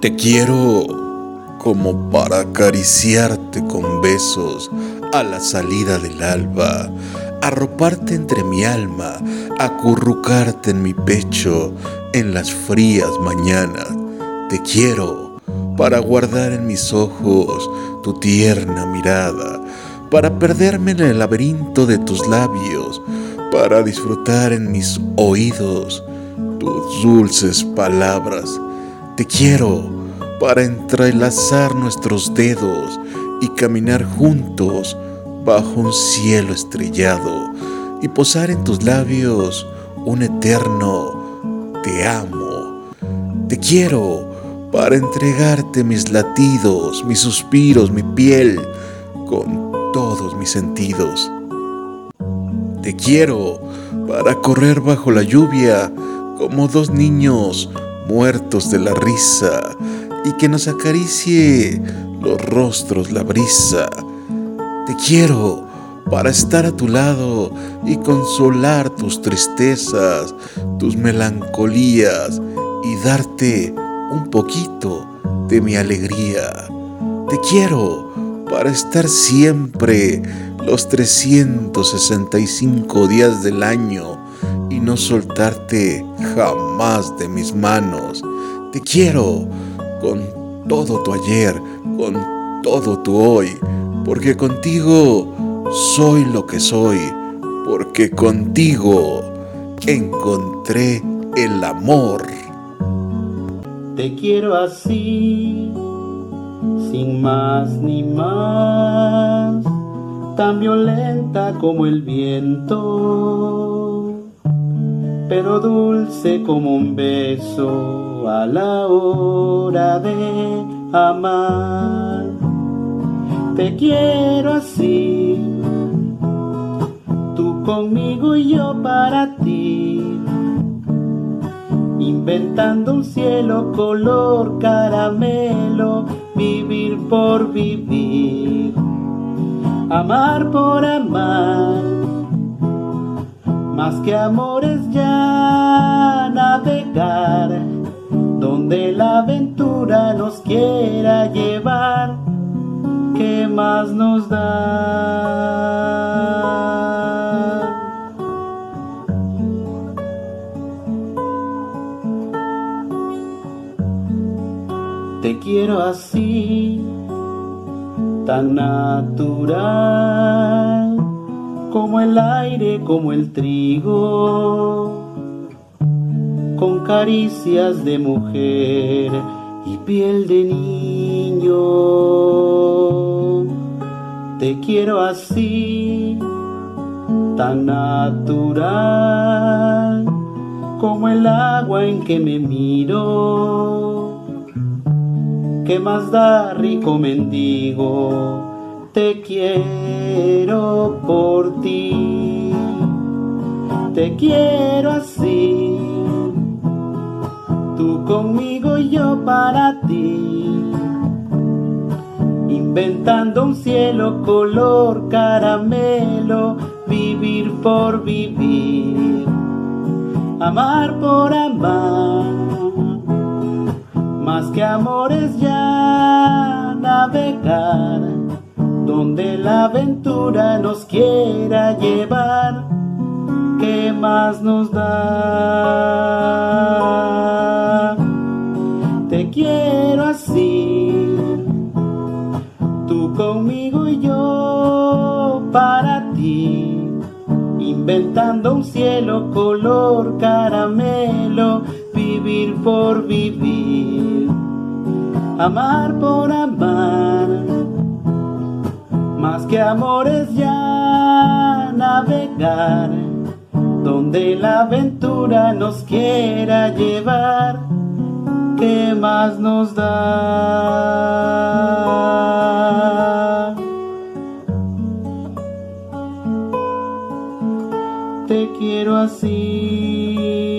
Te quiero como para acariciarte con besos a la salida del alba, arroparte entre mi alma, acurrucarte en mi pecho en las frías mañanas. Te quiero para guardar en mis ojos tu tierna mirada, para perderme en el laberinto de tus labios, para disfrutar en mis oídos tus dulces palabras. Te quiero para entrelazar nuestros dedos y caminar juntos bajo un cielo estrellado y posar en tus labios un eterno te amo. Te quiero para entregarte mis latidos, mis suspiros, mi piel, con todos mis sentidos. Te quiero para correr bajo la lluvia como dos niños muertos de la risa y que nos acaricie los rostros la brisa. Te quiero para estar a tu lado y consolar tus tristezas, tus melancolías y darte un poquito de mi alegría. Te quiero para estar siempre los 365 días del año no soltarte jamás de mis manos. Te quiero con todo tu ayer, con todo tu hoy, porque contigo soy lo que soy, porque contigo encontré el amor. Te quiero así, sin más ni más, tan violenta como el viento, pero dulce como un beso a la hora de amar. Te quiero así, tú conmigo y yo para ti, inventando un cielo color caramelo, vivir por vivir, amar por amar, más que amores ya navegar donde la aventura nos quiera llevar, ¿qué más nos da? Te quiero así, tan natural, como el aire, como el trigo con caricias de mujer y piel de niño. Te quiero así, tan natural como el agua en que me miro. ¿Qué más da, rico mendigo? Te quiero por ti. Te quiero así tú conmigo y yo para ti. Inventando un cielo color caramelo, vivir por vivir, amar por amar, más que amores ya navegar, donde la aventura nos quiera llevar, ¿qué más nos da? quiero así, tú conmigo y yo para ti, inventando un cielo color caramelo, vivir por vivir, amar por amar, más que amores ya navegar, donde la aventura nos quiera llevar ¿qué más nos da? Te quiero así.